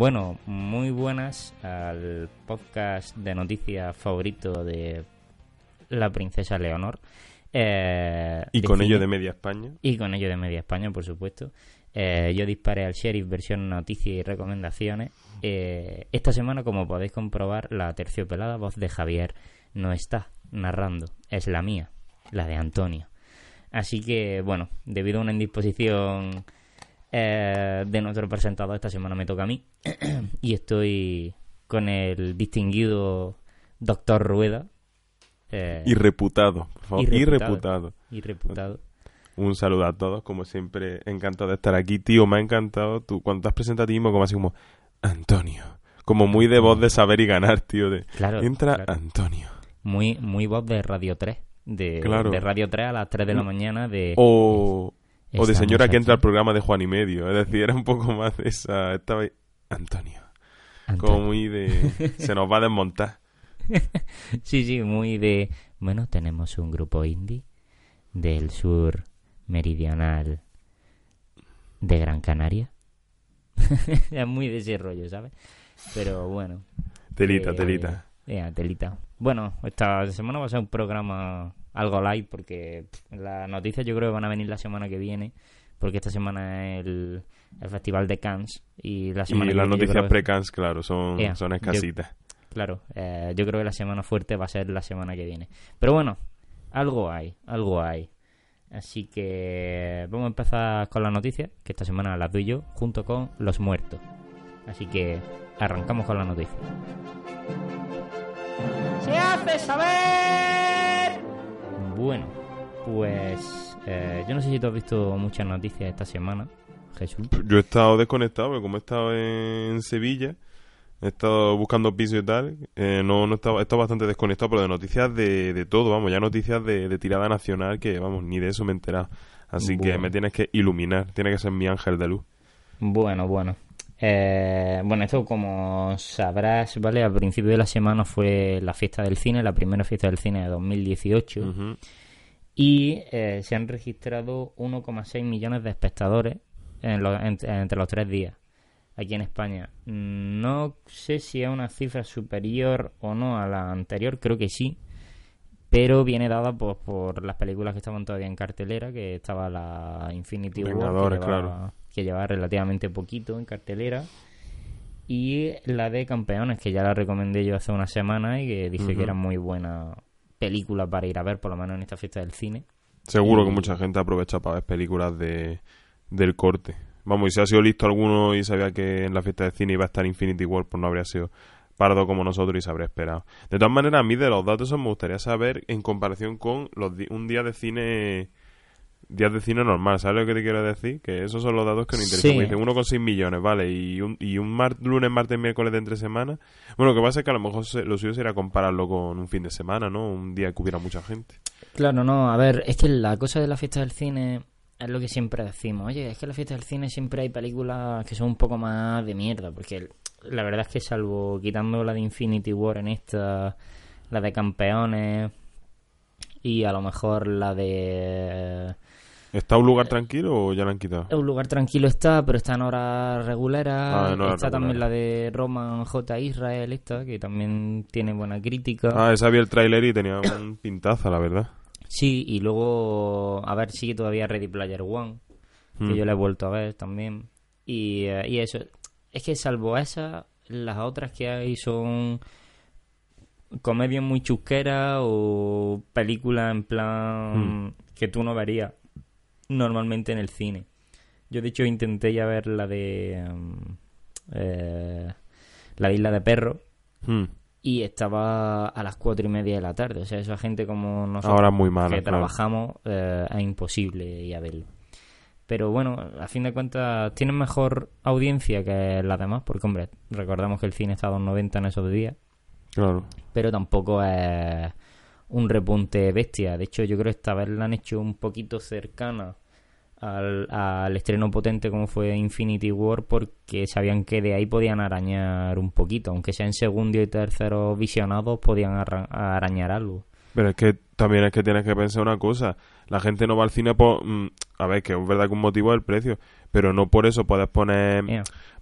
Bueno, muy buenas al podcast de noticias favorito de la princesa Leonor. Eh, Y con ello de Media España. Y con ello de Media España, por supuesto. Eh, yo disparé al sheriff versión noticias y recomendaciones. Eh, esta semana, como podéis comprobar, la terciopelada voz de Javier no está narrando. Es la mía, la de Antonio. Así que, bueno, debido a una indisposición eh, de nuestro presentador, esta semana me toca a mí. y estoy con el distinguido doctor Rueda. eh, Irreputado, por favor. Y reputado. Un saludo a todos, como siempre, encantado de estar aquí. Tío, me ha encantado tú, cuando te has presentado a ti mismo como así como Antonio. Como muy de voz de saber y ganar, tío. De, Claro, Entra claro. Antonio. Muy, muy voz de Radio 3. De, Claro. de Radio 3 a las 3 de la mañana de... O, o de señora que entra al programa de Juan y Medio. Es decir, era un poco más de esa... Estaba ahí, Antonio. Antonio. Como muy de... Se nos va a desmontar. Sí, sí, muy de... Bueno, tenemos un grupo indie del sur meridional de Gran Canaria. es muy de ese rollo, ¿sabes? Pero bueno. Telita, eh, telita. eh, telita. Bueno, esta semana va a ser un programa algo light porque pff, las noticias yo creo que van a venir la semana que viene porque esta semana es el, el Festival de Cannes y la Y semana que las viene noticias pre-cans, claro, son, Ea, son yo- escasitas. Claro, eh, yo creo que la semana fuerte va a ser la semana que viene. Pero bueno, algo hay, algo hay. Así que vamos a empezar con las noticias, que esta semana las doy yo, junto con los muertos. Así que arrancamos con las noticias. se hace saber. Bueno, pues eh, yo no sé si tú has visto muchas noticias esta semana, Jesús. Yo he estado desconectado, porque como he estado en Sevilla, he estado buscando piso y tal, eh, no, no he, estado, he estado bastante desconectado, pero de noticias de, de todo, vamos, ya noticias de, de tirada nacional, que vamos, ni de eso me he enterado. Así que me tienes que iluminar, tiene que ser mi ángel de luz. Bueno, bueno. Eh, bueno, esto como sabrás, ¿vale? Al principio de la semana fue la fiesta del cine, la primera fiesta del cine de 2018. Ujú. Y eh, se han registrado 1,6 millones de espectadores en en- entre los tres días aquí en España. No sé si es una cifra superior o no a la anterior, creo que sí. Pero viene dada pues, por las películas que estaban todavía en cartelera, que estaba la Infinity War, Vengadores, claro. Que llevaba relativamente poquito en cartelera. Y la de Campeones, que ya la recomendé yo hace una semana y que Ujú. que era muy buena película para ir a ver, por lo menos en esta fiesta del cine. Seguro Y- que mucha gente aprovecha para ver películas de, del corte. Vamos, y si ha sido listo alguno y sabía que en la fiesta de cine iba a estar Infinity War, pues no habría sido pardo como nosotros y se habría esperado. De todas maneras, a mí de los datos me gustaría saber en comparación con los un día de cine días de cine normal, ¿sabes lo que te quiero decir? Que esos son los datos que nos interesan. Sí. Me dicen 1,6 millones, ¿vale? Y un, y un mar- lunes, martes, miércoles de entre semana. Bueno, lo que pasa es que a lo mejor se- lo suyo sería compararlo con un fin de semana, ¿no? Un día que hubiera mucha gente. Claro, no, a ver, es que la cosa de la fiesta del cine es lo que siempre decimos. Oye, es que en la fiesta del cine siempre hay películas que son un poco más de mierda, porque la verdad es que salvo quitando la de Infinity War en esta, la de Campeones y a lo mejor la de... ¿Está un lugar tranquilo o ya lo han quitado? Un lugar tranquilo está, pero está en horas regulares. Ah, en horas está también la de Roman J. Israel, esta, que también tiene buena crítica. Ah, esa vi el tráiler y tenía un pintaza, la verdad. Sí, y luego, a ver, sigue todavía Ready Player One, que Mm. yo la he vuelto a ver también. Y, eh, y eso, es que salvo esa, las otras que hay son comedia muy chusquera o película en plan Mm. que tú no verías normalmente en el cine. Yo de hecho intenté ya ver la de em, eh, la de Isla de Perros Hmm. y estaba a las cuatro y media de la tarde. O sea, esa gente como nosotros Ahora muy mala, que claro. trabajamos eh, es imposible ir a verlo. Pero bueno, a fin de cuentas tienen mejor audiencia que las demás, porque hombre, recordamos que el cine está a 2.90 en esos días, Claro. pero tampoco es un repunte bestia. De hecho, yo creo que esta vez la han hecho un poquito cercana al, al estreno potente como fue Infinity War, porque sabían que de ahí podían arañar un poquito, aunque sea en segundo y tercero visionados, podían arañar algo. Pero es que también es que tienes que pensar una cosa. La gente no va al cine por... mm, a ver, que es verdad que un motivo es el precio. Pero no por eso puedes poner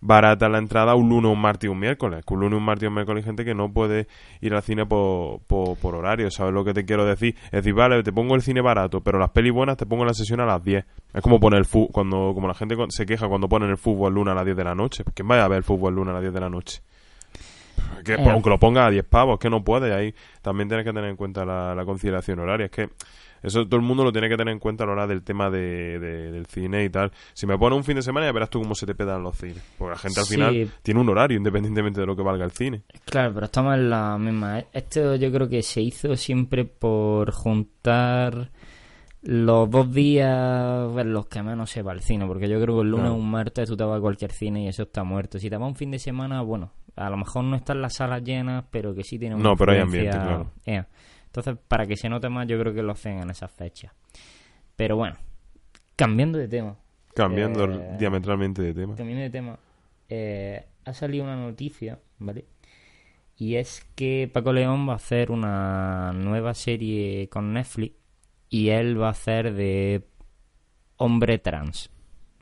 barata la entrada un lunes, un martes y un miércoles. Que un lunes, un martes y un miércoles hay gente que no puede ir al cine por, por, por horario. ¿Sabes lo que te quiero decir? Es decir, vale, te pongo el cine barato, pero las pelis buenas te pongo la sesión a las 10. Es como poner el fútbol, cuando, como la gente se queja cuando ponen el fútbol lunes a las 10 de la noche. ¿Quién vaya a ver el fútbol lunes a las 10 de la noche? Que, Eh. aunque lo ponga a 10 pavos, es que no puede. Ahí también tienes que tener en cuenta la, la conciliación horaria. Es que eso todo el mundo lo tiene que tener en cuenta a la hora del tema de, de- del cine y tal. Si me pones un fin de semana ya verás tú cómo se te pedan los cines. Porque la gente al Sí. final tiene un horario independientemente de lo que valga el cine. Claro, pero estamos en la misma. Esto yo creo que se hizo siempre por juntar los dos días en los que menos se va al cine. Porque yo creo que el lunes o Claro. un martes tú te vas a cualquier cine y eso está muerto. Si te vas un fin de semana, bueno, a lo mejor no están las salas llenas, pero que sí tiene una No, pero hay ambiente, claro. Entonces, para que se note más, yo creo que lo hacen en esas fechas. Pero bueno, cambiando de tema. Cambiando Eh, diametralmente de tema. Cambiando de tema, eh, ha salido una noticia, ¿vale? Y es que Paco León va a hacer una nueva serie con Netflix y él va a hacer de hombre trans,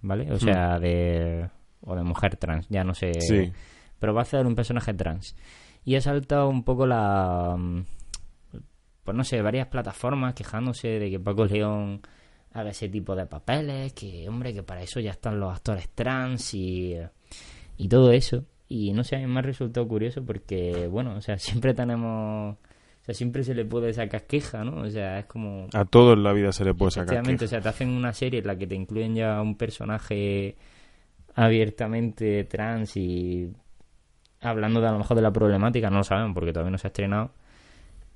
¿vale? O sea, de... o de mujer trans, ya no sé. Sí. Pero va a hacer un personaje trans. Y ha saltado un poco la... Pues no sé, varias plataformas quejándose de que Paco León haga ese tipo de papeles, que hombre, que para eso ya están los actores trans y, y todo eso. Y no sé, a mí me ha resultado curioso porque, bueno, o sea, siempre tenemos... O sea, siempre se le puede sacar queja, ¿no? O sea, es como... A todo en la vida se le puede sacar. Efectivamente, o queja. sea, te hacen una serie en la que te incluyen ya un personaje abiertamente trans y hablando de a lo mejor de la problemática, no lo sabemos porque todavía no se ha estrenado.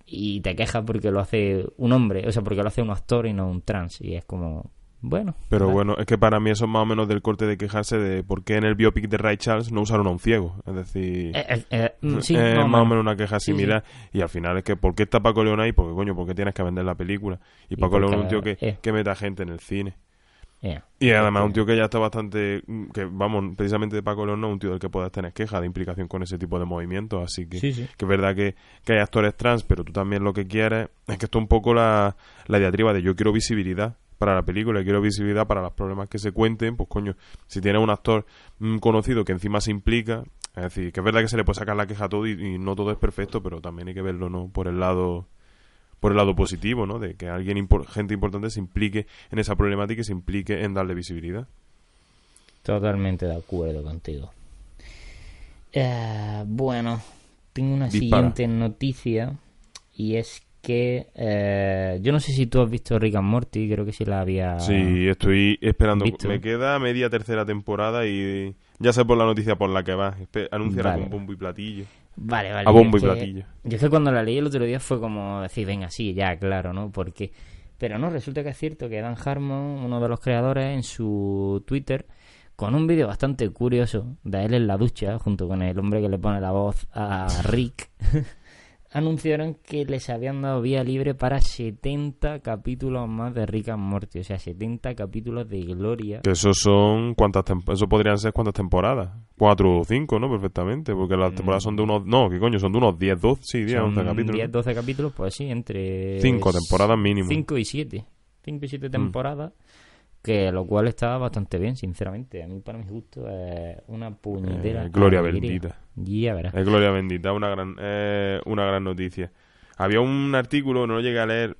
Y te quejas porque lo hace un hombre, o sea, porque lo hace un actor y no un trans. Y es como, bueno. Pero vale. bueno, es que para mí eso es más o menos del corte de quejarse de por qué en el biopic de Ray Charles no usaron a un ciego. Es decir, Eh, eh, eh, mm, sí, es más o menos. una queja Sí, similar. Y al final es que, ¿por qué está Paco León ahí? Porque, coño, ¿por qué tienes que vender la película? Y Y Paco León es un tío que, que meta gente en el cine. Y además un tío que ya está bastante... Que, vamos, precisamente de Paco León no es un tío del que puedas tener queja de implicación con ese tipo de movimientos. Así que, Sí, sí. que es verdad que, que hay actores trans, pero tú también lo que quieres... Es que esto es un poco la, la diatriba de yo quiero visibilidad para la película, quiero visibilidad para los problemas que se cuenten, pues coño, si tienes un actor mm, conocido que encima se implica, es decir, que es verdad que se le puede sacar la queja a todo y, y no todo es perfecto, pero también hay que verlo, ¿no? Por el lado por el lado positivo, ¿no? De que alguien impor- gente importante se implique en esa problemática y se implique en darle visibilidad. Totalmente de acuerdo contigo. Eh, bueno, tengo una Dispara. siguiente noticia y es que eh, yo no sé si tú has visto Rick and Morty, creo que sí la había. Sí, estoy esperando. ¿Visto? Me queda media tercera temporada y ya sé por la noticia por la que va. Anunciará Vale. con bombo y platillo. Vale, vale. A bombo yo y platillo. Yo es que cuando la leí el otro día fue como decir, venga, sí, ya, claro, ¿no? Porque. Pero no, resulta que es cierto que Dan Harmon, uno de los creadores, en su Twitter, con un vídeo bastante curioso de él en la ducha, junto con el hombre que le pone la voz a Rick, anunciaron que les habían dado vía libre para 70 capítulos más de Rick and Morty. O sea, 70 capítulos de gloria. Que eso son. cuántas Eso podrían ser cuántas temporadas. Cuatro o cinco, ¿no? Perfectamente. Porque las temporadas son de unos. No, ¿qué coño? Son de unos 10, 12. Sí, 10, 11 Son capítulos. 10, 12 capítulos, pues sí, entre... Cinco temporadas mínimo. 5 y 7. 5 y 7 Mm. Que lo cual está bastante bien, sinceramente. A mí, para mi gusto, es una puñetera. Eh, gloria bendita. Ya verás. Es gloria bendita, una gran, eh, una gran noticia. Había un artículo, no lo llegué a leer,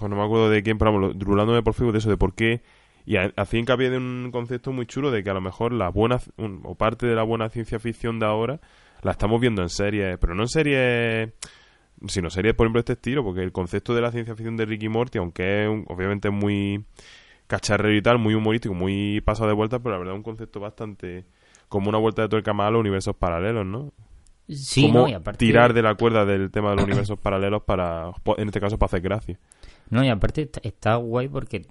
no me acuerdo de quién, pero vamos, rulándome por Facebook de eso, de por qué, y ha- hacía hincapié de un concepto muy chulo de que a lo mejor la buena, un- o parte de la buena ciencia ficción de ahora, la estamos viendo en series, pero no en series sino series, por ejemplo, de este estilo, porque el concepto de la ciencia ficción de Ricky Morty, aunque es un- obviamente muy cacharrero y tal, muy humorístico, muy pasado de vuelta, pero la verdad es un concepto bastante como una vuelta de tuerca más a los universos paralelos, ¿no? Sí, Como ¿no? Y aparte, tirar de la cuerda del tema de los universos paralelos para, en este caso, para hacer gracia. No, y aparte está, está guay porque,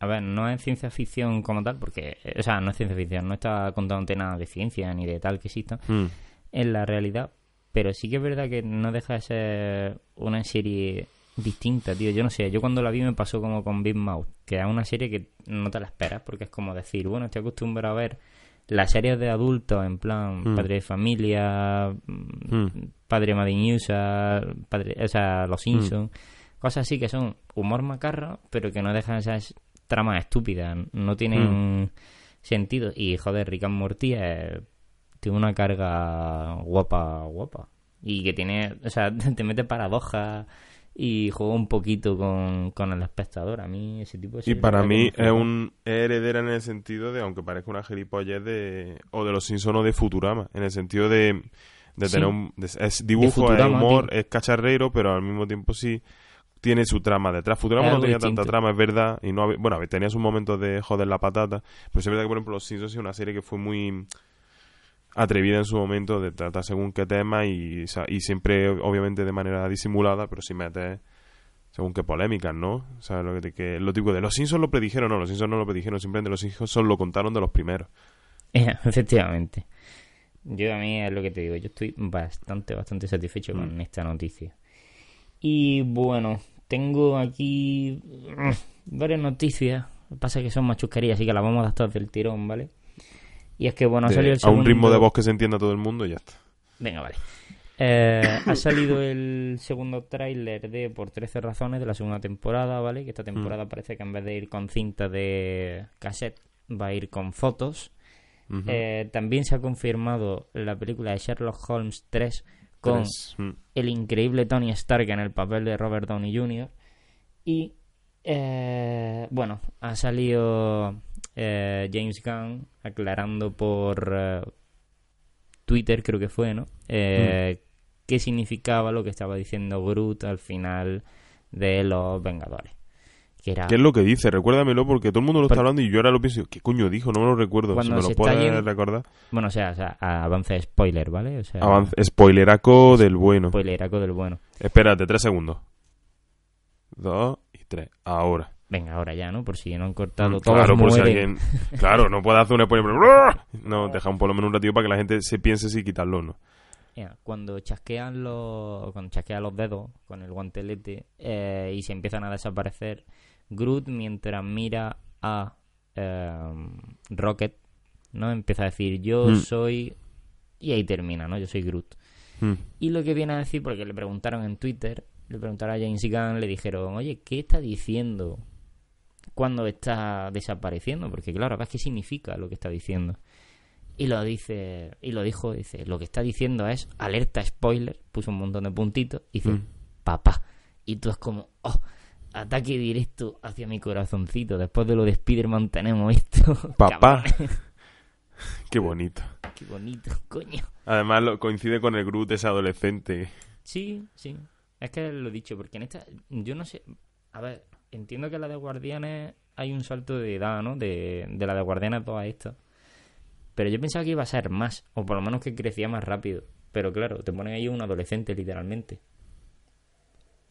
a ver, no es ciencia ficción como tal, porque, o sea, no es ciencia ficción, no está contándote nada de ciencia ni de tal que exista Mm. en la realidad, pero sí que es verdad que no deja de ser una serie distinta, tío. Yo no sé, yo cuando la vi me pasó como con Big Mouth, que es una serie que no te la esperas, porque es como decir, bueno, estoy acostumbrado a ver las series de adultos, en plan, Mm. Padre de Familia, mm, Mm. Padre Madiñusa, padre, o sea, Los Simpsons, cosas así que son humor macarro, pero que no dejan esas tramas estúpidas, no tienen sentido. Y joder, Rick and Morty es- tiene una carga guapa, guapa. Y que tiene, o sea, te mete paradojas y juega un poquito con, con el espectador. A mí ese tipo de Y para mí es un es heredera en el sentido de, aunque parezca una gilipollez de o de los Simpsons o de Futurama, en el sentido de, de Sí. tener un de- es dibujo, Futurama, es humor, tío. es cacharreiro, pero al mismo tiempo sí tiene su trama detrás. Futurama Es no tenía distinto. tanta trama, es verdad, y no bueno, tenía sus momentos de joder la patata, pero es verdad que por ejemplo los Simpsons es una serie que fue muy atrevida en su momento de tratar según qué tema y, y siempre obviamente de manera disimulada, pero sin meter según qué polémicas, ¿no? O sea, lo, que, te- que, lo típico de los Simpsons lo predijeron, no, los Simpsons no lo predijeron, simplemente los Simpsons lo contaron de los primeros. Efectivamente. Yo a mí es lo que te digo, yo estoy bastante, bastante satisfecho con Mm. esta noticia. Y bueno, tengo aquí mm, varias noticias. Lo que pasa es que son machucarías, así que las vamos a dar todas del tirón, ¿vale? Y es que bueno, ha salido el a un segundo... ritmo de voz que se entienda todo el mundo y ya está. Venga, vale. Eh, ha salido el segundo tráiler de Por 13 razones de la segunda temporada, ¿vale? Que esta temporada parece que en vez de ir con cinta de cassette va a ir con fotos. Eh, también se ha confirmado la película de Sherlock Holmes 3 con. Mm. el increíble Tony Stark en el papel de Robert Downey Jr. Y eh, bueno, ha salido eh, James Gunn aclarando por eh, Twitter, creo que fue, ¿no? Eh, qué significaba lo que estaba diciendo Groot al final de Los Vengadores. Que era ¿Qué es lo que dice? Recuérdamelo porque todo el mundo lo Por- está hablando y yo ahora lo pienso. ¿Qué coño dijo? No me lo recuerdo. Cuando si me se lo puedes yendo- recordar. Bueno, o sea, o sea, avance spoiler, ¿vale? O sea, Avance, spoileraco del bueno. spoileraco del bueno. Espérate, tres segundos. Dos y tres. Ahora. Venga, ahora ya, ¿no? Por si no han cortado Mm, todos claro, por si alguien... Claro, no puede hacer un spoiler. No, deja un por lo menos un ratito para que la gente se piense si quitarlo o no. Mira, cuando chasquean los cuando chasquean los dedos con el guantelete eh, y se empiezan a desaparecer Groot mientras mira a eh, Rocket no empieza a decir yo Mm. soy y ahí termina no yo soy Groot Mm. y lo que viene a decir porque le preguntaron en Twitter le preguntaron a James Gunn le dijeron oye qué está diciendo cuando está desapareciendo porque claro qué significa lo que está diciendo y lo dice y lo dijo dice lo que está diciendo es alerta spoiler puso un montón de puntitos y dice Mm. papá y tú es como oh ataque directo hacia mi corazoncito después de lo de Spider-Man tenemos esto Papá. Qué bonito. qué bonito coño Además lo, coincide con el Groot ese adolescente. sí sí es que lo he dicho porque en esta yo no sé a ver entiendo que la de Guardianes hay un salto de edad no de, de la de Guardianes a toda esta pero yo pensaba que iba a ser más o por lo menos que crecía más rápido pero claro te ponen ahí un adolescente literalmente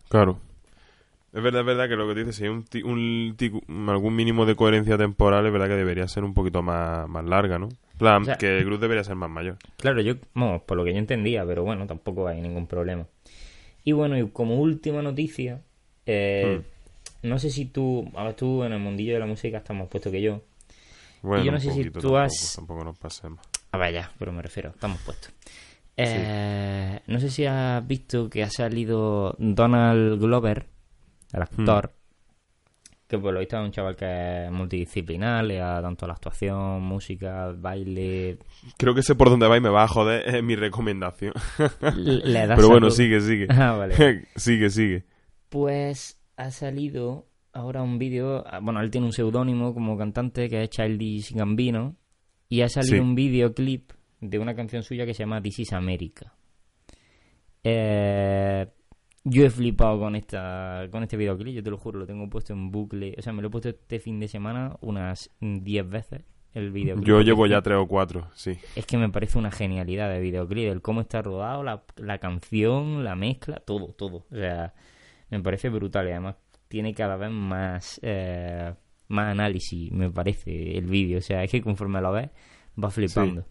Claro. Es verdad, es verdad que lo que dices, si hay un, un ti- algún mínimo de coherencia temporal, es verdad que debería ser un poquito más, más larga, ¿no? Plan, O sea- que el Groot debería ser más mayor. Claro, yo, vamos, por lo que yo entendía, pero bueno, tampoco hay ningún problema. Y bueno, y como última noticia, eh, no sé si tú, a ver, tú en el mundillo de la música estás más puesto que yo. Bueno, yo no sé si tú tampoco, has- Tampoco nos pasemos. A ver, ya, pero me refiero, estamos puestos. Eh, No sé si has visto que ha salido Donald Glover, el actor, que por lo visto es un chaval que es multidisciplinar, le da tanto a la actuación, música, baile, Creo que sé por dónde va y me va a joder es mi recomendación. le da Pero bueno, sigue, sigue. Ah, vale. sigue, sigue. Pues ha salido ahora un vídeo, ah, bueno, él tiene un seudónimo como cantante que es Childish Gambino y ha salido Sí. un videoclip de una canción suya que se llama This is America. Eh, Yo he flipado con esta con este videoclip, yo te lo juro, lo tengo puesto en bucle. O sea, me lo he puesto este fin de semana unas 10 veces el videoclip. Yo llevo ya tres o cuatro, sí. Es que me parece una genialidad de videoclip, el cómo está rodado, la, la canción, la mezcla, todo, todo. O sea, me parece brutal y además tiene cada vez más, eh, más análisis, me parece, el vídeo. O sea, es que conforme lo ves, vas flipando.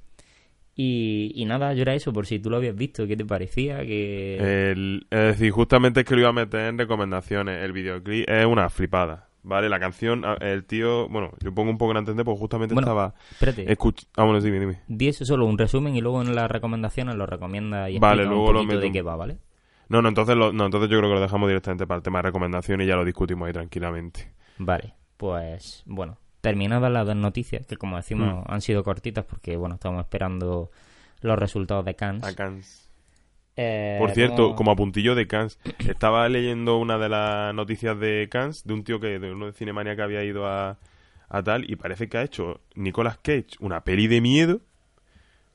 Y, y nada, yo era eso, por si tú lo habías visto, ¿qué te parecía? Que... El- es decir, justamente es que lo iba a meter en recomendaciones. El videoclip es una flipada. ¿Vale? La canción, el tío, bueno, yo pongo un poco en antender porque justamente Bueno, estaba Espérate, escuch- Ah, bueno, dime, dime. di eso solo un resumen y luego en las recomendaciones lo recomienda y Vale, luego un lo meto. de qué va, ¿vale? No, no, entonces, lo- no, entonces yo creo que lo dejamos directamente para el tema de recomendaciones y ya lo discutimos ahí tranquilamente. Vale, pues bueno, terminadas las dos noticias, que como decimos Mm. han sido cortitas porque bueno, estamos esperando los resultados de Cannes. A Cannes. Eh, Por cierto, vamos- como apuntillo de Cannes, estaba leyendo una de las noticias de Cannes de un tío que de uno de Cinemania que había ido a, a tal y parece que ha hecho Nicolas Cage una peli de miedo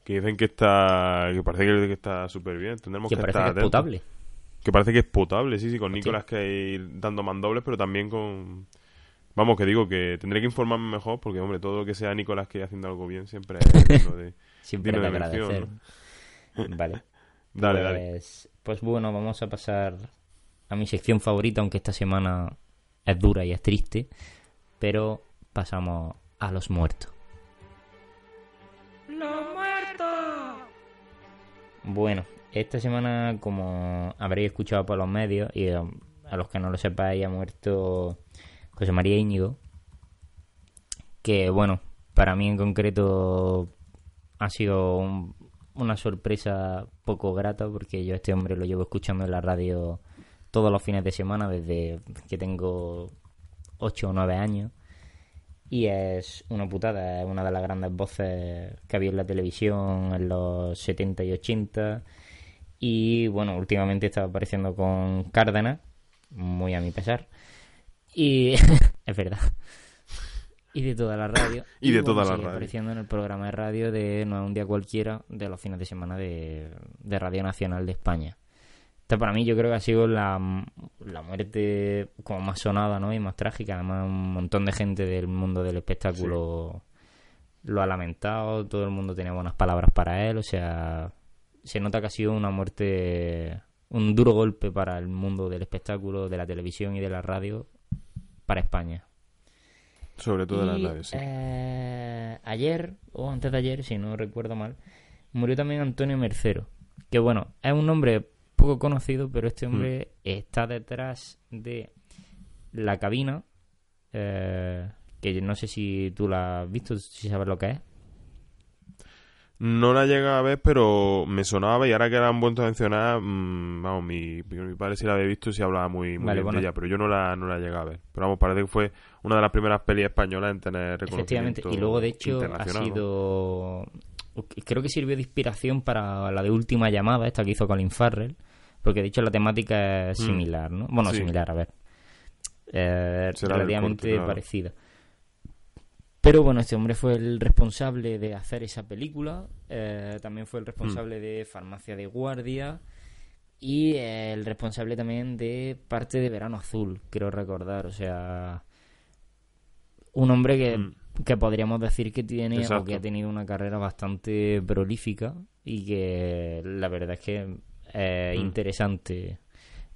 que dicen que está que parece que, está súper bien. Tendremos que que, parece estar que es atentos. potable. Que parece que es potable, sí, sí, con. Nicolas Cage dando mandobles, pero también con Vamos, que digo que tendré que informarme mejor porque, hombre, todo lo que sea Nicolas Cage haciendo algo bien siempre es digno de... Siempre de agradecer. Vale. Dale, pues, dale. Pues bueno, vamos a pasar a mi sección favorita, aunque esta semana es dura y es triste, pero pasamos a los muertos. ¡Los muertos! Bueno, esta semana, como habréis escuchado por los medios, y a los que no lo sepáis, ha muerto José María Íñigo, que bueno, para mí en concreto ha sido un- una sorpresa poco grata, porque yo a este hombre lo llevo escuchando en la radio todos los fines de semana desde que tengo 8 o 9 años. Y es una putada, es una de las grandes voces que había en la televisión en los 70 y 80. Y bueno, últimamente estaba apareciendo con Cárdenas, muy a mi pesar. Y es verdad. Y de toda la radio. Y de toda la radio. apareciendo en el programa de radio de No es un día cualquiera de los fines de semana de, de Radio Nacional de España. Esta para mí yo creo que ha sido la, la muerte como más sonada ¿no? y más trágica. Además un montón de gente del mundo del espectáculo lo ha lamentado, todo el mundo tenía buenas palabras para él, o sea, se nota que ha sido una muerte, un duro golpe para el mundo del espectáculo, de la televisión y de la radio para España. Sobre todo de Y, la radio, sí. eh, ayer, o antes de ayer, si no recuerdo mal, murió también Antonio Mercero. Que bueno, es un nombre poco conocido, pero este hombre Mm. está detrás de la cabina. eh, que no sé si tú la has visto, si sabes lo que es. No la llega a ver, pero me sonaba y ahora que la han vuelto a mencionar, mm, vamos, mi, mi padre sí la había visto y sí hablaba muy, muy Vale, bien bueno. de ella, pero yo no la, no la llegué a ver. Pero vamos, parece que fue una de las primeras pelis españolas en tener reconocimiento Efectivamente, y luego de hecho ha sido. Creo que sirvió de inspiración para la de última llamada, esta que hizo Colin Farrell, porque de hecho la temática es Mm. similar, ¿no? Bueno, Sí. similar, a ver. Eh, relativamente corte, parecida. Pero bueno, este hombre fue el responsable de hacer esa película, eh, también fue el responsable de Farmacia de Guardia y eh, el responsable también de parte de Verano Azul, quiero recordar, o sea, un hombre que, Mm. que podríamos decir que tiene o Exacto. que ha tenido una carrera bastante prolífica y que la verdad es que es Mm. interesante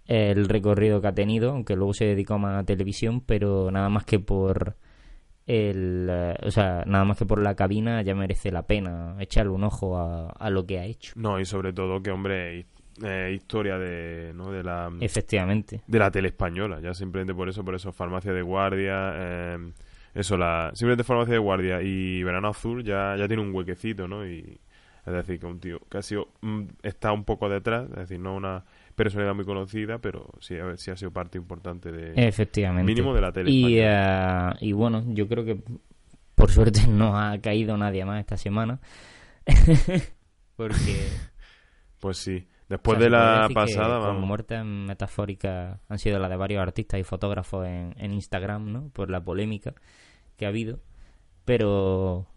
el recorrido que ha tenido, aunque luego se dedicó más a televisión, pero nada más que por el, eh, o sea, nada más que por la cabina ya merece la pena echarle un ojo a, a lo que ha hecho. No, y sobre todo que, hombre, eh, historia de, ¿no? de la... Efectivamente. de la tele española, ya simplemente por eso, por eso, farmacia de guardia, eh, eso, la simplemente farmacia de guardia y verano azul ya, ya tiene un huequecito, ¿no? Y es decir, que un tío que ha sido, mm, está un poco detrás, es decir, no una personalidad muy conocida, pero sí, a ver, sí ha sido parte importante de... Efectivamente. Mínimo de la tele Y, eh, y bueno, yo creo que por suerte no ha caído nadie más esta semana. Porque Pues sí, o después sea, de la pasada, vamos. muertes metafóricas han sido las de varios artistas y fotógrafos en, en Instagram, ¿no? Por la polémica que ha habido. Pero.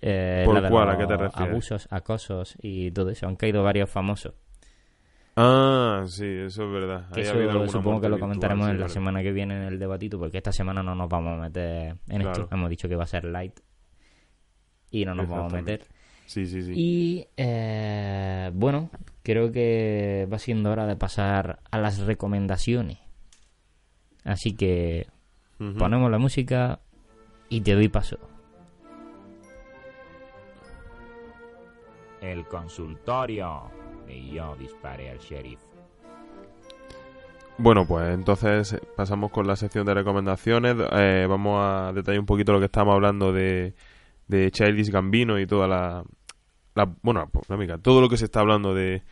eh, ¿Por la cuál? ¿A qué te refieres? Abusos, acosos y todo eso. Han caído varios famosos. Ah, sí, eso es verdad. Que Ahí ha eso habido supongo que lo virtual, comentaremos sí, en la semana que viene en el debatito, porque esta semana no nos vamos a meter en Claro. esto. Hemos dicho que va a ser light y no nos vamos a meter. Sí, sí, sí. Y eh, bueno, creo que va siendo hora de pasar a las recomendaciones. Así que ponemos la música y te doy paso. El consultorio. Y yo disparé al sheriff. Bueno, pues entonces eh, pasamos con la sección de recomendaciones. Eh, vamos a detallar un poquito lo que estábamos hablando de, de Childish Gambino y toda la, la- bueno, polémica, todo lo que se está hablando de,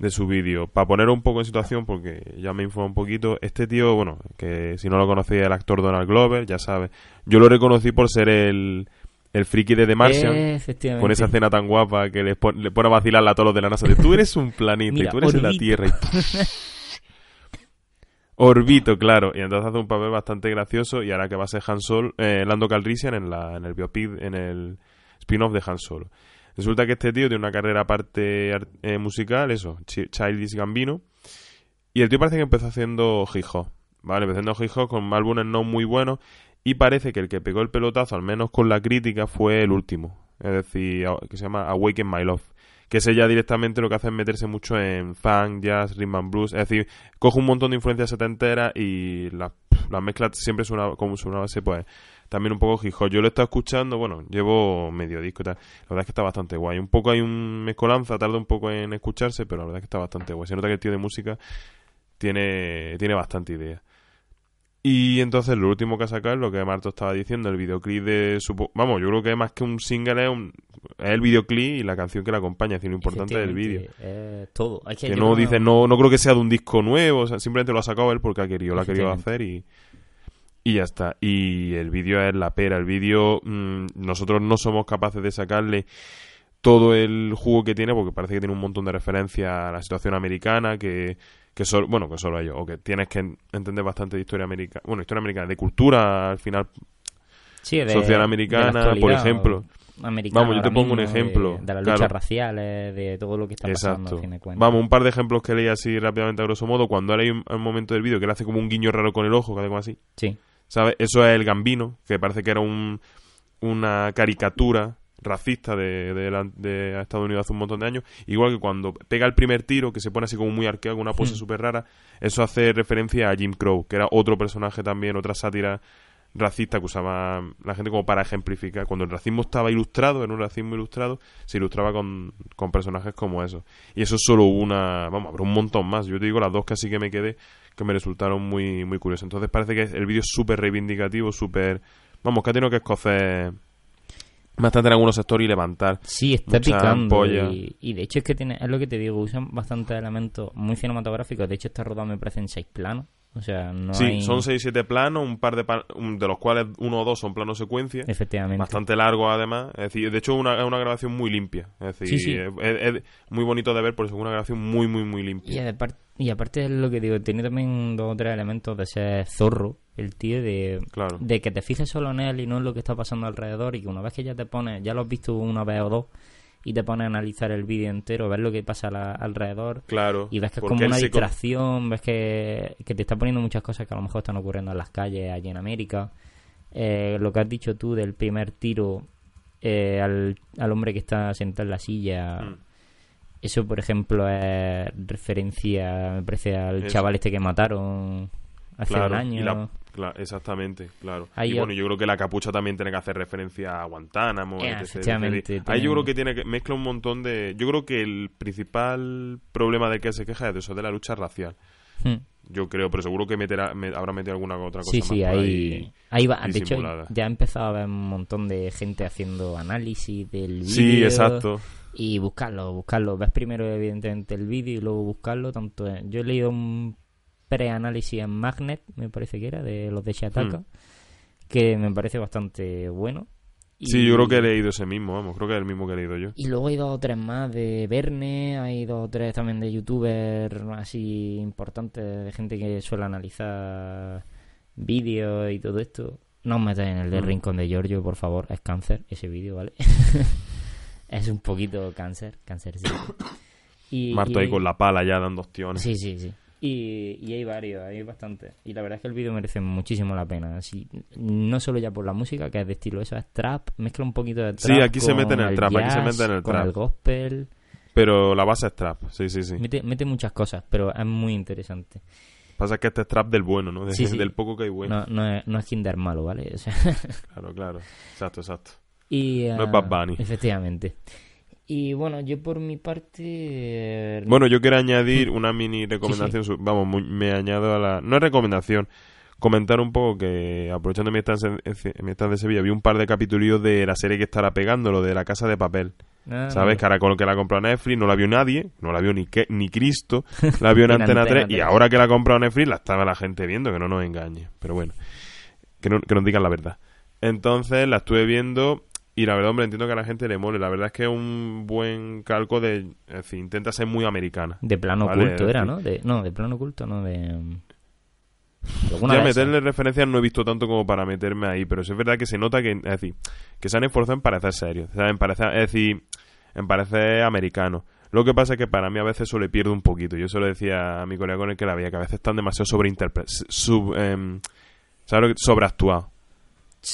de su vídeo. Para poner un poco en situación, porque ya me informo un poquito, este tío, bueno, que si no lo conocía, el actor Donald Glover, ya sabes. Yo lo reconocí por ser el, el friki de The Martian. Eh. Con esa escena tan guapa que le, pon- le pone a vacilarla a todos los de la NASA. De, tú eres un planeta Mira, y tú eres de la. Tierra. Y... Orbito, claro. Y entonces hace un papel bastante gracioso y ahora que va a ser Han Solo, eh, Lando Calrissian en, la, en el biopic, en el spin-off de Han Solo. Resulta que este tío tiene una carrera aparte ar- eh, musical, eso, Chi- Childish Gambino. Y el tío parece que empezó haciendo hip hop, ¿vale? Empezó haciendo hip hop con álbumes no muy buenos. Y parece que el que pegó el pelotazo, al menos con la crítica, fue el último. Es decir, que se llama Awaken My Love. Que ese ya directamente lo que hace es meterse mucho en funk, jazz, rhythm and blues. Es decir, coge un montón de influencias setenteras y las la mezcla siempre suena como sonaba ese, pues también un poco hip hop. Yo lo he estado escuchando, bueno, llevo medio disco y tal. La verdad es que está bastante guay. Un poco hay un mezcolanza, tarda un poco en escucharse, pero la verdad es que está bastante guay. Se nota que el tío de música tiene, tiene bastante idea. Y entonces lo último que ha sacado es lo que Marto estaba diciendo, el videoclip de su... Vamos, yo creo que más que un single es, un- es el videoclip y la canción que la acompaña, es decir, lo importante del vídeo. Es todo. Es que Que yo no dice, no, no creo que sea de un disco nuevo, o sea, simplemente lo ha sacado él porque ha querido, lo ha querido hacer y, y ya está. Y el vídeo es la pera, el vídeo mm, nosotros no somos capaces de sacarle todo el jugo que tiene porque parece que tiene un montón de referencias a la situación americana que que solo, bueno, que solo ellos, o que tienes que en- entender bastante de historia americana, bueno, historia americana, de cultura al final, Sí, de, social americana, de por ejemplo. americana Vamos, yo te pongo un ejemplo, De, de las claro. luchas raciales, de todo lo que está pasando, fin de cuentas. Vamos, un par de ejemplos que leí así rápidamente a grosso modo, cuando ahora hay un, un momento del vídeo que le hace como un guiño raro con el ojo, que hace como así, Sí. ¿sabes? Eso es el Gambino, que parece que era un, una caricatura racista de, de, la- de Estados Unidos hace un montón de años. Igual que cuando pega el primer tiro, que se pone así como muy arqueado, con una pose Hmm. súper rara, eso hace referencia a Jim Crow, que era otro personaje también, otra sátira racista que usaba la gente como para ejemplificar. Cuando el racismo estaba ilustrado, era un racismo ilustrado, se ilustraba con, con personajes como esos. Y eso es solo una, vamos, habrá un montón más. Yo te digo las dos que así que me quedé, que me resultaron muy, muy curiosas. Entonces parece que el vídeo es súper reivindicativo, súper... Vamos, que ha tenido que escocer bastante en algunos sectores y levantar. Sí, está picando. Y, y de hecho es que tiene, es lo que te digo, usan bastantes elementos muy cinematográficos. De hecho, está rodado me parece en seis planos. O sea, no sí, hay... son 6-7 planos, un par de, pa- de los cuales uno o dos son planos secuencia. Efectivamente. Bastante largo además, es decir, de hecho una, es una grabación muy limpia, es decir, Sí, sí. Es, es muy bonito de ver, por eso es una grabación muy muy muy Y, limpia. aparte, y aparte es lo que digo, tiene también dos o tres elementos de ser zorro, el tío, de, Claro. de que te fijes solo en él y no en lo que está pasando alrededor y que una vez que ya te pones, ya lo has visto una vez o dos y te pones a analizar el vídeo entero, ver lo que pasa la- alrededor Claro. y ves que es como una distracción, ves que, que te está poniendo muchas cosas que a lo mejor están ocurriendo en las calles allí en América. Eh, lo que has dicho tú del primer tiro eh, al, al hombre que está sentado en la silla. Mm. Eso, por ejemplo, es referencia, me parece, al Eso. chaval este que mataron hace Claro, un año. y la- cla- exactamente, claro. Ahí y yo- bueno, yo creo que la capucha también tiene que hacer referencia a Guantánamo. Eh, etc. Ahí yo creo que tiene que mezcla un montón de... Yo creo que el principal problema del que se queja es de eso, de la lucha racial. Hmm. Yo creo, pero seguro que meterá, me- habrá metido alguna otra cosa Sí, más sí, ahí, ahí va. De hecho, ya he empezado a ver un montón de gente haciendo análisis del vídeo. Sí, exacto. Y buscarlo, buscarlo. Ves primero, evidentemente, el vídeo y luego buscarlo. tanto en- Yo he leído un preanálisis en Magnet, me parece que era, de los de Shataka, Hmm. que me parece bastante bueno. Y- Sí, yo creo que he leído ese mismo, vamos, creo que es el mismo que he leído yo. Y luego hay dos o tres más de Verne, hay dos o tres también de youtubers así importantes, de gente que suele analizar vídeos y todo esto. No os metáis en el del Mm. rincón de Giorgio, por favor, es cáncer ese vídeo, ¿vale? es un poquito cáncer, cáncer sí. Y, Marto y ahí con la pala ya dando opciones. Sí, sí, sí. Y, y hay varios, hay bastantes. Y la verdad es que el vídeo merece muchísimo la pena. Así, no solo ya por la música, que es de estilo eso, es trap, mezcla un poquito de trap. Sí, aquí se con mete en el trap, aquí se mete en el con trap. el gospel. Pero la base es trap, sí, sí, sí. Mete, mete muchas cosas, pero es muy interesante. Pasa que este es trap del bueno, ¿no? De- Sí, sí. Del poco que hay bueno. No, no, es, no es Kinder malo, ¿vale? O sea, Claro, claro. Exacto, exacto. y, No es ah, Bad Bunny. Efectivamente. Y bueno, yo por mi parte... eh, Bueno, yo quiero añadir una mini recomendación. su- Vamos, muy- me añado a la. No es recomendación. Comentar un poco que, aprovechando mi estancia mi estancia en Sevilla, vi un par de capítulos de la serie que estará pegando, lo de la casa de papel. ah, ¿Sabes? Que ahora con lo que la compró Netflix no la vio nadie, no la vio ni, que, ni Cristo, la vio en En Antena Antena 3 y 3. ahora que la ha comprado Netflix la estaba la gente viendo, que no nos engañe. Pero bueno, que, no, que nos digan la verdad. Entonces la estuve viendo y la verdad, hombre, entiendo que a la gente le mole. La verdad es que es un buen calco de... Es decir, intenta ser muy americana. De plano Vale, oculto era. ¿no? De, no, de plano oculto, no de... mm, Ya de esas. meterle referencias no he visto tanto como para meterme ahí, pero sí es verdad que se nota que, es decir, que se han esforzado en parecer serios. En parecer, es decir, en parecer americanos. Lo que pasa es que para mí a veces eso le pierde un poquito. Yo se lo decía a mi colega con el que la veía, que a veces están demasiado sobreinterpretados, sub, em, Sobreactuados.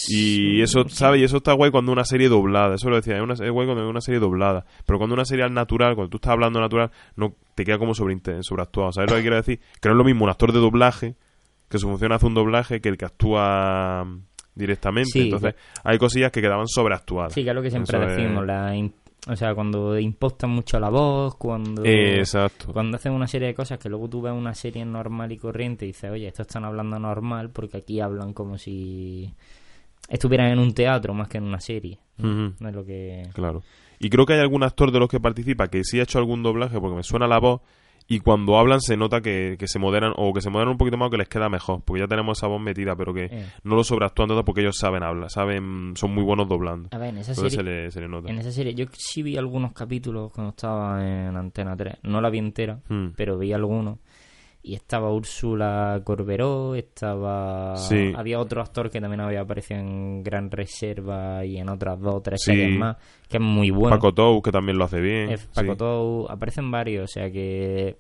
Y eso, ¿sabes? Y eso está guay cuando una serie doblada. Eso lo decía, es, una, es guay cuando una serie doblada. Pero cuando una serie al natural, cuando tú estás hablando natural, no te queda como sobre, sobreactuado. ¿Sabes lo que quiero decir? Que no es lo mismo un actor de doblaje, que su función hace un doblaje, que el que actua mm, directamente. Sí, Entonces, hay cosillas que quedaban sobreactuadas. Sí, que es lo que siempre Eso es- decimos, la o sea, cuando impostan mucho la voz, cuando... Eh, exacto. Cuando hacen una serie de cosas que luego tú ves una serie normal y corriente y dices, oye, estos están hablando normal porque aquí hablan como si estuvieran en un teatro más que en una serie. No es lo que... Claro. Y creo que hay algún actor de los que participa que sí ha hecho algún doblaje porque me suena la voz y cuando hablan se nota que, que se moderan o que se moderan un poquito más o que les queda mejor porque ya tenemos esa voz metida pero que Eh. no lo sobreactúan tanto porque ellos saben hablar, saben, son muy buenos doblando. A ver, en esa Entonces serie... se le, se le nota. En esa serie, yo sí vi algunos capítulos cuando estaba en Antena 3. No la vi entera, Hmm. pero vi algunos. Y estaba Úrsula Corberó, estaba... Sí. Había otro actor que también había aparecido en Gran Reserva y en otras dos o tres Sí. series más, que es muy bueno. Paco Tou, que también lo hace bien. Es Paco sí. Tou, aparecen varios, o sea que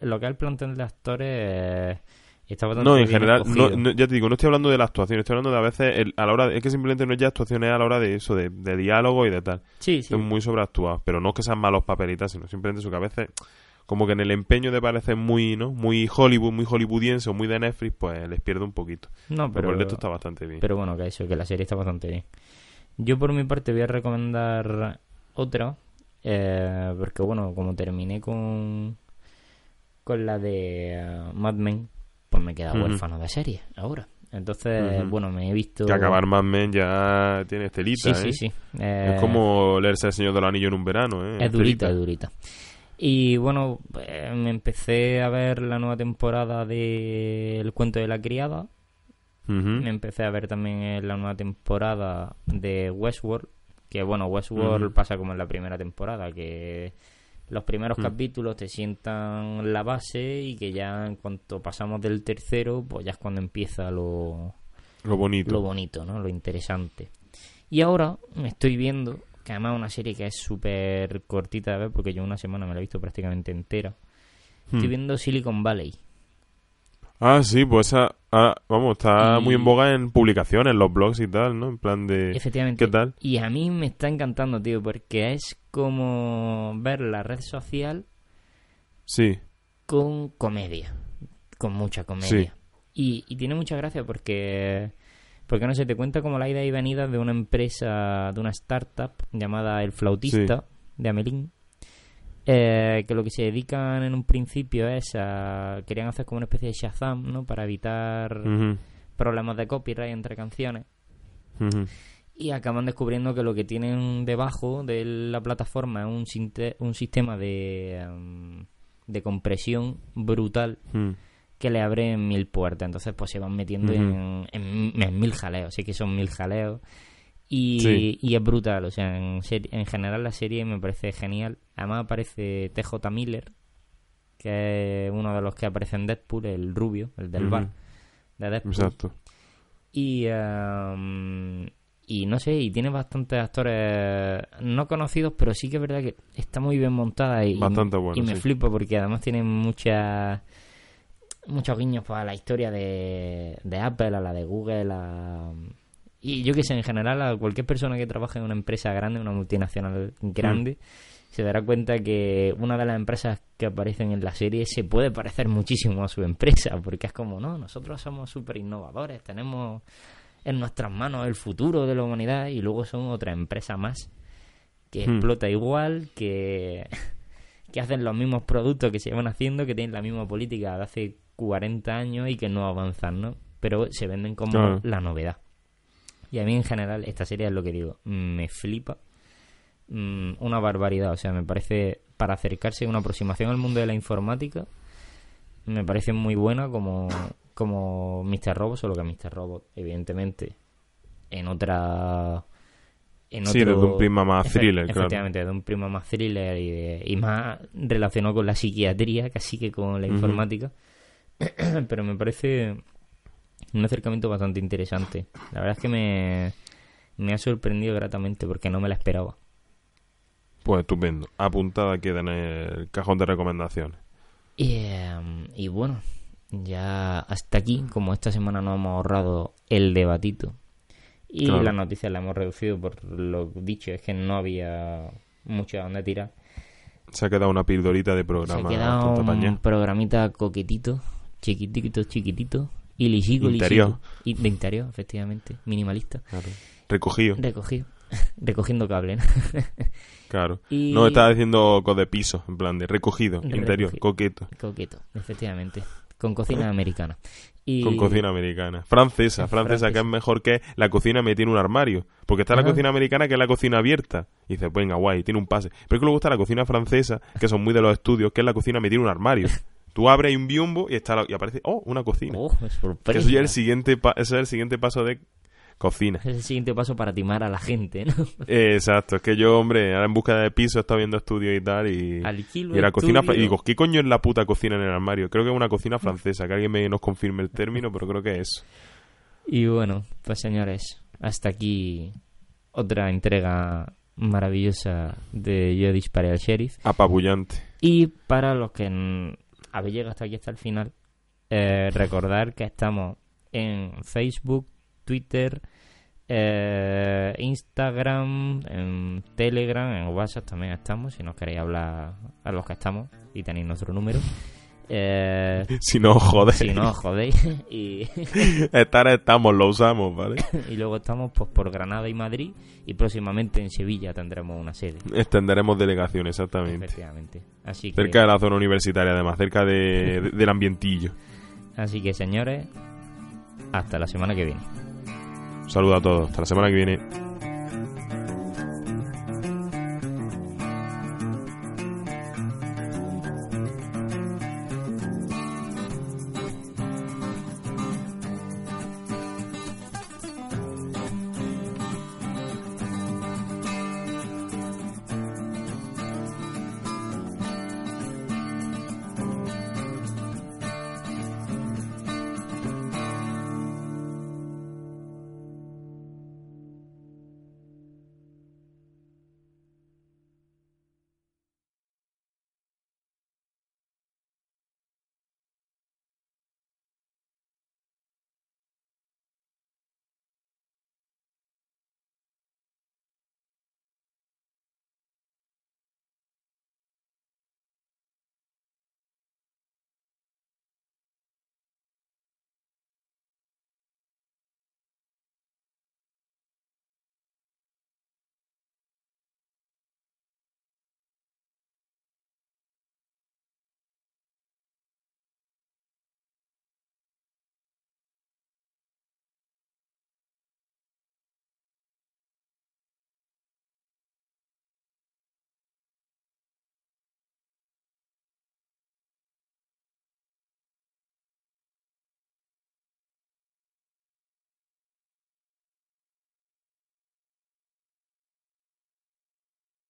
lo que es el plantel de actores eh, está bastante No, en bien general, no, no- ya te digo, no estoy hablando de la actuación, estoy hablando de a veces, el- a la hora, de- es que simplemente no es ya actuación, es a la hora de eso, de, de diálogo y de tal. Sí, sí. Muy sobreactuados, pero no es que sean malos papelitas, sino simplemente eso que a veces, como que en el empeño de parecer muy, ¿no? Muy Hollywood, muy hollywoodiense o muy de Netflix, pues les pierde un poquito. No, Pero, pero, esto está bastante bien. pero bueno, que eso, que la serie está bastante bien. Yo por mi parte voy a recomendar otra, eh, porque bueno, como terminé con, con la de eh, Mad Men, pues me queda Ujú. huérfano de serie ahora. Entonces, bueno, me he visto... que acabar Mad Men ya tiene estelita, Sí, ¿eh? sí, sí. Eh, Es como leerse El Señor del Anillo en un verano, ¿eh? Es durita, es durita. Y bueno, eh, me empecé a ver la nueva temporada de El cuento de la criada. Me empecé a ver también eh, la nueva temporada de Westworld. Que bueno, Westworld pasa como en la primera temporada, que los primeros Mm. capítulos te sientan la base y que ya en cuanto pasamos del tercero, pues ya es cuando empieza lo, Lo bonito. lo bonito, ¿no? Lo interesante. Y ahora me estoy viendo, que además es una serie que es súper cortita de ver, porque yo una semana me la he visto prácticamente entera. Estoy Hmm. viendo Silicon Valley. Ah, sí, pues esa, ah, vamos, está Y- muy en boga en publicaciones, en los blogs y tal, ¿no? En plan de... Efectivamente. ¿Qué tal? Y a mí me está encantando, tío, porque es como ver la red social Sí, con comedia. Con mucha comedia. Y, y tiene mucha gracia porque... Porque no sé, te cuenta como la ida y venida de una empresa, de una startup llamada El Flautista, de Amelín. eh, que lo que se dedican en un principio es a... Querían hacer como una especie de Shazam, ¿no? Para evitar problemas de copyright entre canciones. Y acaban descubriendo que lo que tienen debajo de la plataforma es un sistema de, em, de compresión brutal Mm. Que le abre mil puertas. Entonces, pues se van metiendo en, en- en mil jaleos. Sí que son mil jaleos. Y, Sí. y es brutal. O sea, en, en general la serie me parece genial. Además aparece TJ Miller, que es uno de los que aparece en Deadpool, el rubio, el del bar de Deadpool. Exacto. Y, em, y no sé, y tiene bastantes actores no conocidos, pero sí que es verdad que está muy bien montada y, Bastante bueno, y me sí. flipa porque además tiene muchas muchos guiños para la historia de, de Apple, a la de Google, a- y yo que sé, en general a cualquier persona que trabaje en una empresa grande, una multinacional grande, se dará cuenta que una de las empresas que aparecen en la serie se puede parecer muchísimo a su empresa, porque es como, no, nosotros somos súper innovadores, tenemos en nuestras manos el futuro de la humanidad y luego son otra empresa más que Hmm. explota igual, que, que hacen los mismos productos que se llevan haciendo, que tienen la misma política de hace 40 años y que no avanzan, ¿no? Pero se venden como Claro. la novedad. Y a mí en general esta serie es lo que digo, me flipa mm, una barbaridad, o sea, me parece para acercarse a una aproximación al mundo de la informática me parece muy buena como como Mr. Robot, solo que Mr. Robot evidentemente en otra en Sí, otro- desde un prisma más thriller, claro. efectivamente, de un prisma más thriller y, de- y más relacionado con la psiquiatría casi que con la informática pero me parece un acercamiento bastante interesante. La verdad es que me, me ha sorprendido gratamente porque no me la esperaba. Pues estupendo. Apuntada queda en el cajón de recomendaciones. Y, em, y bueno, ya hasta aquí, como esta semana nos hemos ahorrado el debatito y Claro. las noticias las hemos reducido por lo dicho, es que no había mucho a dónde tirar. Se ha quedado una pildorita de Se ha programa. quedado un programita coquetito, chiquitito, chiquitito, y lisico, Interior. Y de interior, efectivamente, minimalista. Claro. Recogido, Recogido, recogiendo cable, ¿no? claro. Y- No estaba diciendo de piso, en plan de recogido, interior, coqueto. Coqueto, efectivamente. Con cocina americana. Y... Con cocina americana. Francesa, francesa, que es mejor que la cocina metida en un armario. Porque está la cocina americana que es la cocina abierta. Y dices, venga, guay, tiene un pase. Pero es que luego está la cocina francesa, que son muy de los estudios, que es la cocina metida en un armario. Tú abres un biombo y, está la- y aparece, oh, una cocina. Oh, que eso ya es el siguiente, pa- ese es el siguiente paso de cocina. Es el siguiente paso para timar a la gente, ¿no? Eh, Exacto, es que yo, hombre, ahora en búsqueda de piso he estado viendo estudios y tal y, Alquilo y era cocina y digo, ¿qué coño es la puta cocina en el armario? Creo que es una cocina francesa, que alguien me nos confirme el término, pero creo que es. Y bueno, pues señores, hasta aquí otra entrega maravillosa de Yo disparé al sheriff. Apabullante. Y para los que habéis llegado hasta aquí hasta el final, eh, recordar que estamos en Facebook, Twitter, eh, Instagram, en Telegram, en WhatsApp también estamos, si nos queréis hablar a los que estamos y tenéis nuestro número. Eh, Si no, joder. si no, os jodéis. Y, Estar estamos, lo usamos, ¿vale? y luego estamos pues por Granada y Madrid y próximamente en Sevilla tendremos una sede. Extenderemos delegación, exactamente. Efectivamente. Así que, Cerca de la zona universitaria, además, cerca de, de- del ambientillo. así que señores, hasta la semana que viene. Un saludo a todos. Hasta la semana que viene.